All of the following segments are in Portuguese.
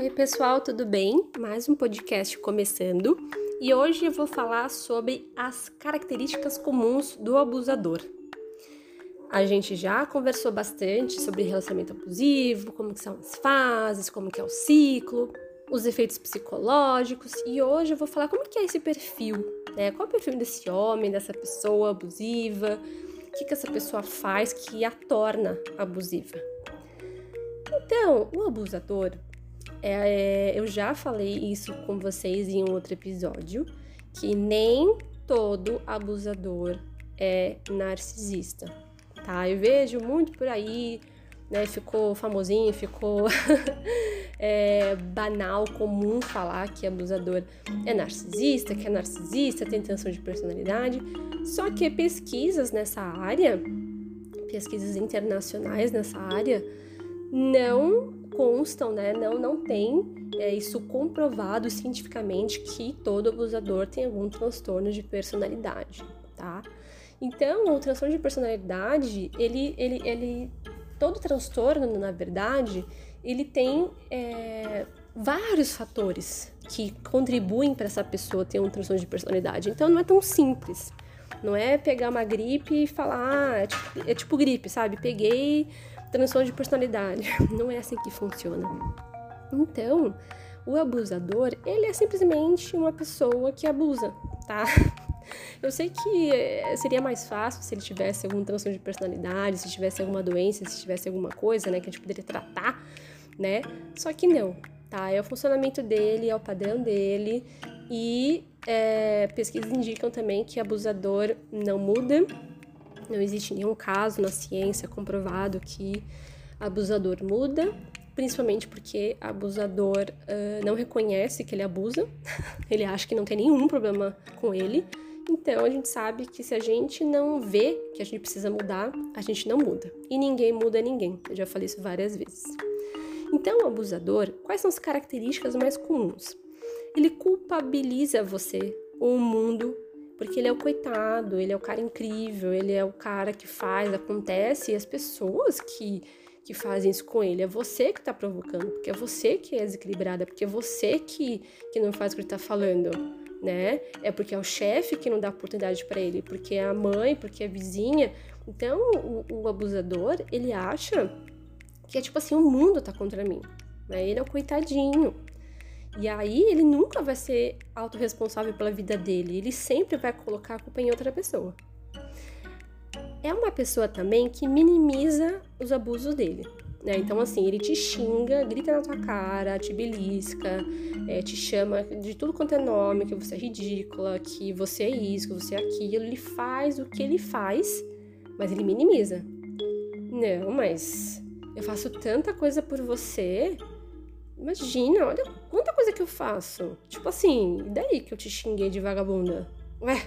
Oi, pessoal, tudo bem? Mais um podcast começando e hoje eu vou falar sobre as características comuns do abusador. A gente já conversou bastante sobre relacionamento abusivo, como que são as fases, como que é o ciclo, os efeitos psicológicos e hoje eu vou falar como que é esse perfil, né? Qual é o perfil desse homem, dessa pessoa abusiva, o que, que essa pessoa faz que a torna abusiva. Então, o abusador, é, é, eu já falei isso com vocês em um outro episódio, que nem todo abusador é narcisista, tá? Eu vejo muito por aí, né? Ficou famosinho, ficou é, banal, comum falar que abusador é narcisista, que é narcisista, tem tensão de personalidade. Só que pesquisas nessa área, pesquisas internacionais nessa área, não constam, né? Não, não tem é, isso comprovado cientificamente que todo abusador tem algum transtorno de personalidade, tá? Então, o transtorno de personalidade, ele, ele, ele, todo transtorno, na verdade, ele tem é, vários fatores que contribuem para essa pessoa ter um transtorno de personalidade. Então, não é tão simples. Não é pegar uma gripe e falar, ah, é tipo, é tipo gripe, sabe? Peguei transtorno de personalidade. Não é assim que funciona. Então, o abusador, ele é simplesmente uma pessoa que abusa, tá? Eu sei que eh, seria mais fácil se ele tivesse algum transtorno de personalidade, se tivesse alguma doença, se tivesse alguma coisa, né, que a gente poderia tratar, né? Só que não, tá? É o funcionamento dele, é o padrão dele e é, pesquisas indicam também que abusador não muda, não existe nenhum caso na ciência comprovado que abusador muda, principalmente porque abusador uh, não reconhece que ele abusa, ele acha que não tem nenhum problema com ele. Então a gente sabe que se a gente não vê que a gente precisa mudar, a gente não muda. E ninguém muda ninguém. Eu já falei isso várias vezes. Então, o abusador, quais são as características mais comuns? Ele culpabiliza você, o mundo, porque ele é o coitado, ele é o cara incrível, ele é o cara que faz, acontece, e as pessoas que, que fazem isso com ele, é você que tá provocando, porque é você que é desequilibrada, porque é você que, que não faz o que ele tá falando, né? É porque é o chefe que não dá oportunidade para ele, porque é a mãe, porque é a vizinha. Então, o, o abusador, ele acha que é tipo assim, o mundo tá contra mim, né? Ele é o coitadinho. E aí ele nunca vai ser autorresponsável pela vida dele, ele sempre vai colocar a culpa em outra pessoa. É uma pessoa também que minimiza os abusos dele. Né? Então, assim, ele te xinga, grita na tua cara, te belisca, é, te chama de tudo quanto é nome, que você é ridícula, que você é isso, que você é aquilo. Ele faz o que ele faz, mas ele minimiza. Não, mas eu faço tanta coisa por você Imagina, olha quanta coisa que eu faço. Tipo assim, e daí que eu te xinguei de vagabunda? Ué,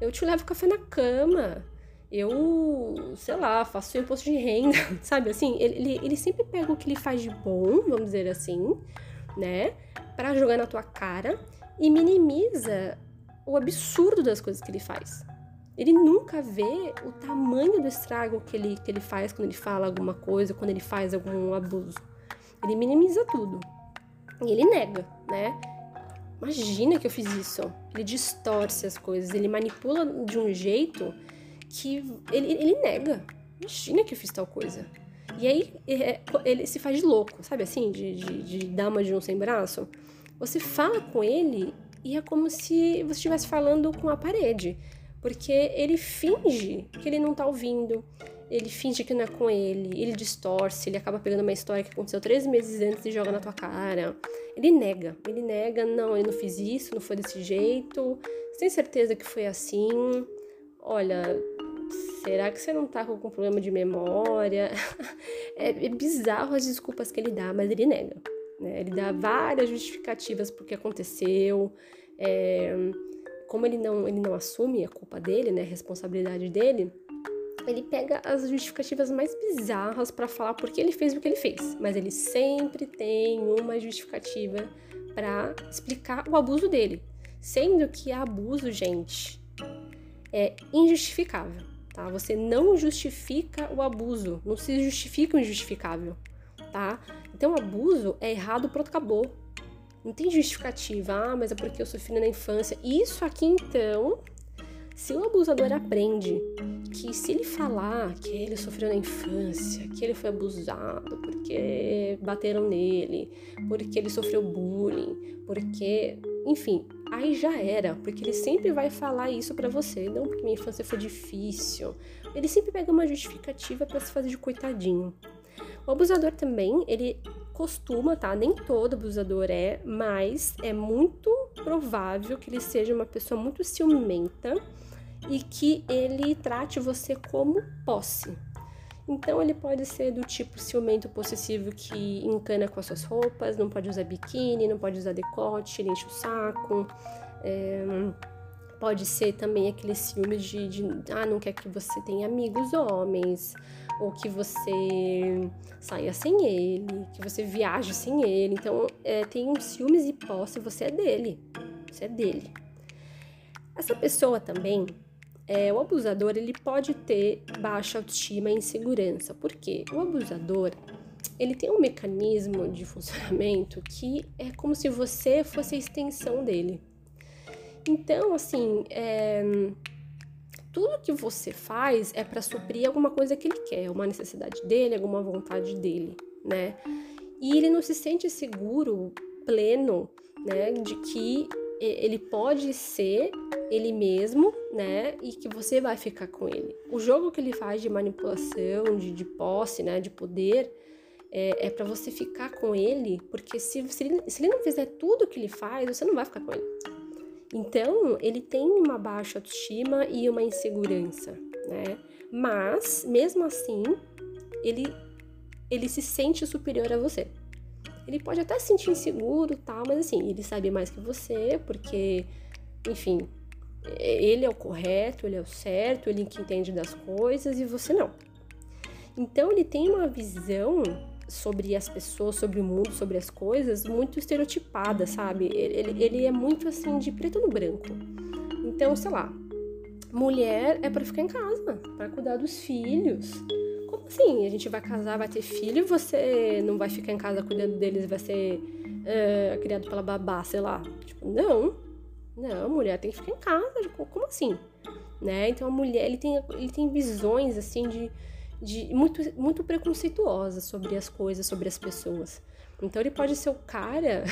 eu te levo café na cama. Eu, sei lá, faço imposto de renda, sabe? Assim, ele, ele, sempre pega o que ele faz de bom, vamos dizer assim, né? Pra jogar na tua cara e minimiza o absurdo das coisas que ele faz. Ele nunca vê o tamanho do estrago que ele, que ele faz quando ele fala alguma coisa, quando ele faz algum abuso. Ele minimiza tudo. E ele nega, né? Imagina que eu fiz isso. Ele distorce as coisas, ele manipula de um jeito que ele, ele nega. Imagina que eu fiz tal coisa. E aí é, ele se faz de louco, sabe assim? De, de, de dama de um sem braço. Você fala com ele e é como se você estivesse falando com a parede. Porque ele finge que ele não tá ouvindo ele finge que não é com ele, ele distorce, ele acaba pegando uma história que aconteceu três meses antes e joga na tua cara. Ele nega, ele nega, não, eu não fiz isso, não foi desse jeito, você tem certeza que foi assim? Olha, será que você não tá com algum problema de memória? é, é bizarro as desculpas que ele dá, mas ele nega. Né? Ele dá várias justificativas porque aconteceu. É, como ele não, ele não assume a culpa dele, né, a responsabilidade dele, ele pega as justificativas mais bizarras para falar por que ele fez o que ele fez, mas ele sempre tem uma justificativa para explicar o abuso dele, sendo que abuso, gente, é injustificável, tá? Você não justifica o abuso, não se justifica o injustificável, tá? Então, abuso é errado, pronto, acabou. Não tem justificativa. Ah, mas é porque eu sofri na infância. Isso aqui, então, se o abusador aprende que se ele falar que ele sofreu na infância, que ele foi abusado porque bateram nele, porque ele sofreu bullying, porque, enfim, aí já era, porque ele sempre vai falar isso para você, não porque minha infância foi difícil. Ele sempre pega uma justificativa para se fazer de coitadinho. O abusador também, ele costuma, tá? Nem todo abusador é, mas é muito provável que ele seja uma pessoa muito ciumenta e que ele trate você como posse. Então ele pode ser do tipo ciumento possessivo que encana com as suas roupas, não pode usar biquíni, não pode usar decote, ele enche o saco. É, pode ser também aquele ciúme de, de, ah, não quer que você tenha amigos homens, ou que você saia sem ele, que você viaje sem ele. Então é, tem um ciúmes e posse, você é dele. Você é dele. Essa pessoa também é, o abusador ele pode ter baixa autoestima e insegurança. porque O abusador ele tem um mecanismo de funcionamento que é como se você fosse a extensão dele. Então, assim, é, tudo que você faz é para suprir alguma coisa que ele quer, uma necessidade dele, alguma vontade dele, né? E ele não se sente seguro, pleno, né, de que ele pode ser ele mesmo, né? E que você vai ficar com ele. O jogo que ele faz de manipulação, de, de posse, né? De poder, é, é para você ficar com ele, porque se, se, ele, se ele não fizer tudo que ele faz, você não vai ficar com ele. Então, ele tem uma baixa autoestima e uma insegurança, né? Mas, mesmo assim, ele, ele se sente superior a você. Ele pode até se sentir inseguro, tal, mas assim, ele sabe mais que você, porque, enfim, ele é o correto, ele é o certo, ele que entende das coisas e você não. Então ele tem uma visão sobre as pessoas, sobre o mundo, sobre as coisas muito estereotipada, sabe? Ele, ele é muito assim de preto no branco. Então, sei lá, mulher é para ficar em casa, para cuidar dos filhos. Como assim? A gente vai casar, vai ter filho você não vai ficar em casa cuidando deles, vai ser uh, criado pela babá, sei lá. Tipo, não. Não, mulher tem que ficar em casa. Como assim? Né? Então a mulher, ele tem, ele tem visões assim de, de muito, muito preconceituosas sobre as coisas, sobre as pessoas. Então ele pode ser o cara,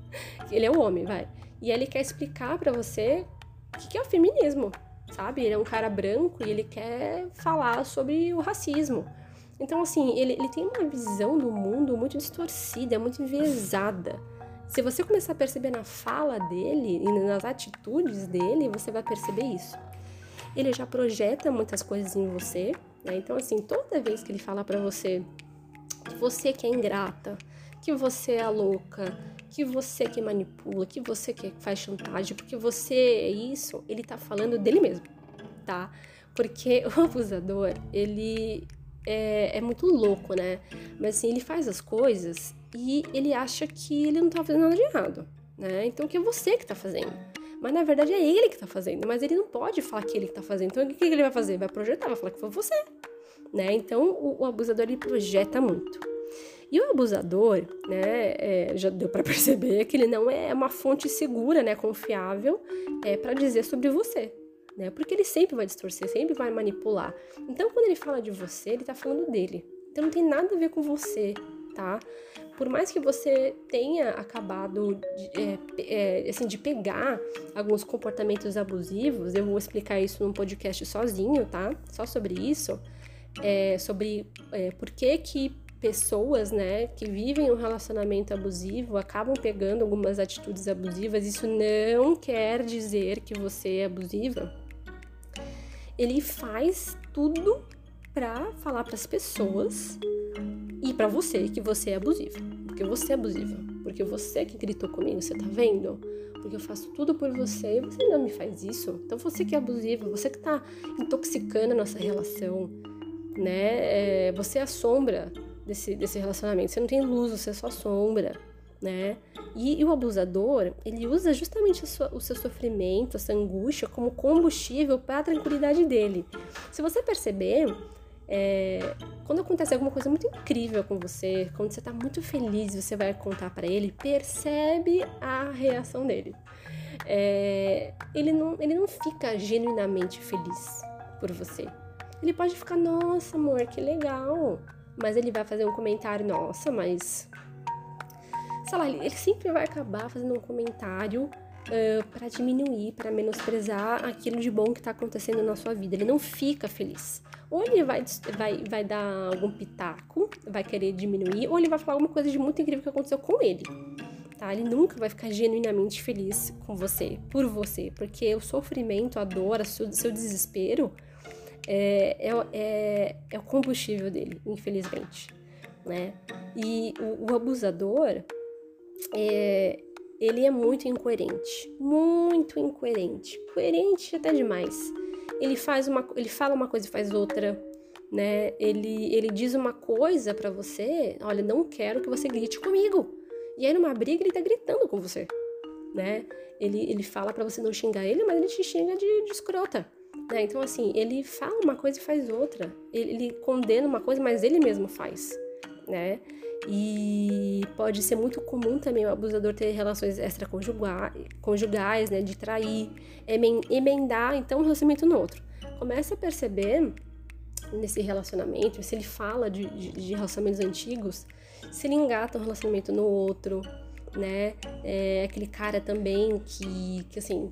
ele é o homem, vai. E ele quer explicar para você o que é o feminismo, sabe? Ele é um cara branco e ele quer falar sobre o racismo. Então, assim, ele, ele tem uma visão do mundo muito distorcida, muito enviesada. Se você começar a perceber na fala dele e nas atitudes dele, você vai perceber isso. Ele já projeta muitas coisas em você, né? Então, assim, toda vez que ele fala para você que você que é ingrata, que você é a louca, que você que manipula, que você que faz chantagem, porque você é isso, ele tá falando dele mesmo, tá? Porque o abusador, ele é, é muito louco, né? Mas assim, ele faz as coisas e ele acha que ele não tá fazendo nada de errado, né? Então que é você que tá fazendo. Mas na verdade é ele que tá fazendo, mas ele não pode falar que ele que tá fazendo. Então o que, ele vai fazer? Vai projetar, vai falar que foi você, né? Então o, o abusador ele projeta muito. E o abusador, né, é, já deu para perceber que ele não é uma fonte segura, né, confiável, é, para dizer sobre você, né? Porque ele sempre vai distorcer, sempre vai manipular. Então, quando ele fala de você, ele tá falando dele. Então, não tem nada a ver com você, tá? Por mais que você tenha acabado de, é, é, assim, de pegar alguns comportamentos abusivos, eu vou explicar isso num podcast sozinho, tá? Só sobre isso, é, sobre é, por que que pessoas, né, que vivem um relacionamento abusivo acabam pegando algumas atitudes abusivas. Isso não quer dizer que você é abusiva. Ele faz tudo para falar para as pessoas e para você que você é abusiva. Porque você é abusiva. Porque você que gritou comigo, você tá vendo? Porque eu faço tudo por você e você não me faz isso. Então você que é abusiva, você que tá intoxicando a nossa relação, né? É, você é a sombra desse, desse relacionamento. Você não tem luz, você é só sombra, né? E, e o abusador, ele usa justamente sua, o seu sofrimento, essa angústia, como combustível para a tranquilidade dele. Se você perceber, é, quando acontece alguma coisa muito incrível com você, quando você tá muito feliz você vai contar para ele, percebe a reação dele. É, ele, não, ele não fica genuinamente feliz por você. Ele pode ficar, nossa, amor, que legal. Mas ele vai fazer um comentário, nossa, mas. Sei lá, ele sempre vai acabar fazendo um comentário uh, para diminuir, para menosprezar aquilo de bom que tá acontecendo na sua vida. Ele não fica feliz. Ou ele vai, vai, vai dar algum pitaco, vai querer diminuir, ou ele vai falar alguma coisa de muito incrível que aconteceu com ele. Tá? Ele nunca vai ficar genuinamente feliz com você, por você, porque o sofrimento, a dor, o seu, seu desespero é, é, é, é, o combustível dele, infelizmente. Né? E o, o abusador, é, ele é muito incoerente, muito incoerente, coerente até demais ele faz uma, ele fala uma coisa e faz outra, né? Ele, ele diz uma coisa para você, olha, não quero que você grite comigo. E aí numa briga ele tá gritando com você, né? Ele, ele fala para você não xingar ele, mas ele te xinga de, de escrota. Né? Então, assim, ele fala uma coisa e faz outra. Ele, ele condena uma coisa, mas ele mesmo faz, né? E pode ser muito comum também o abusador ter relações extraconjugais, né, de trair, emendar então um relacionamento no outro. Começa a perceber nesse relacionamento, se ele fala de, de, de relacionamentos antigos, se ele engata um relacionamento no outro, né? É aquele cara também que, que assim,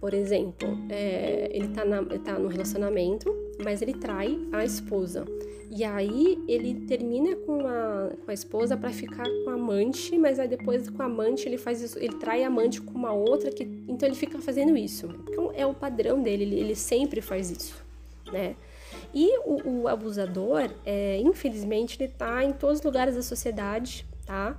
por exemplo, é, ele, tá na, ele tá no relacionamento, mas ele trai a esposa. E aí ele termina com a, com a esposa para ficar com a amante, mas aí depois com a amante ele faz isso, ele trai a amante com uma outra, que, então ele fica fazendo isso. Então é o padrão dele, ele, ele sempre faz isso, né? E o, o abusador, é, infelizmente, ele tá em todos os lugares da sociedade, tá?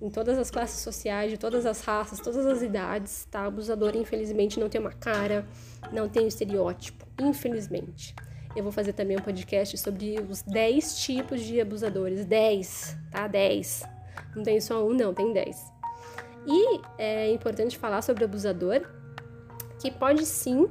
Em todas as classes sociais, de todas as raças, todas as idades, tá? O abusador, infelizmente, não tem uma cara, não tem um estereótipo, infelizmente. Eu vou fazer também um podcast sobre os 10 tipos de abusadores. 10, tá? 10. Não tem só um, não, tem 10. E é importante falar sobre abusador, que pode sim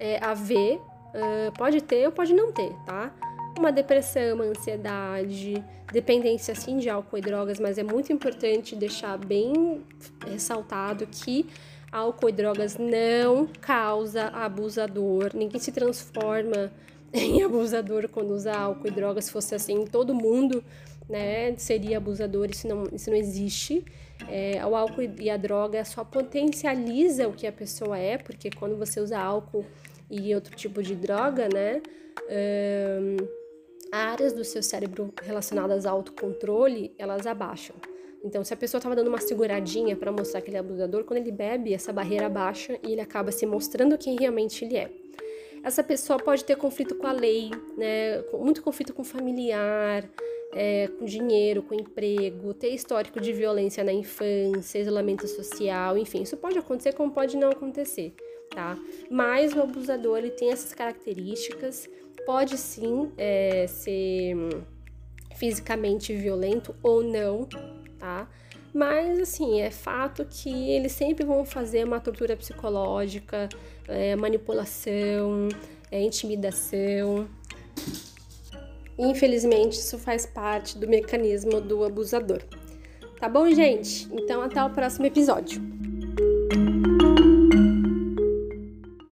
é, haver, uh, pode ter ou pode não ter, tá? Uma depressão, uma ansiedade, dependência sim de álcool e drogas, mas é muito importante deixar bem ressaltado que álcool e drogas não causa abusador, ninguém se transforma em abusador quando usa álcool e drogas. Se fosse assim, todo mundo né, seria abusador. Isso não, isso não existe. É, o álcool e a droga só potencializa o que a pessoa é, porque quando você usa álcool e outro tipo de droga, né, áreas do seu cérebro relacionadas ao autocontrole, elas abaixam. Então, se a pessoa estava dando uma seguradinha para mostrar que ele é abusador, quando ele bebe, essa barreira baixa e ele acaba se mostrando quem realmente ele é essa pessoa pode ter conflito com a lei, né? Muito conflito com familiar, é, com dinheiro, com emprego, ter histórico de violência na infância, isolamento social, enfim, isso pode acontecer como pode não acontecer, tá? Mas o abusador ele tem essas características, pode sim é, ser fisicamente violento ou não, tá? Mas, assim, é fato que eles sempre vão fazer uma tortura psicológica, é, manipulação, é, intimidação. Infelizmente, isso faz parte do mecanismo do abusador. Tá bom, gente? Então, até o próximo episódio.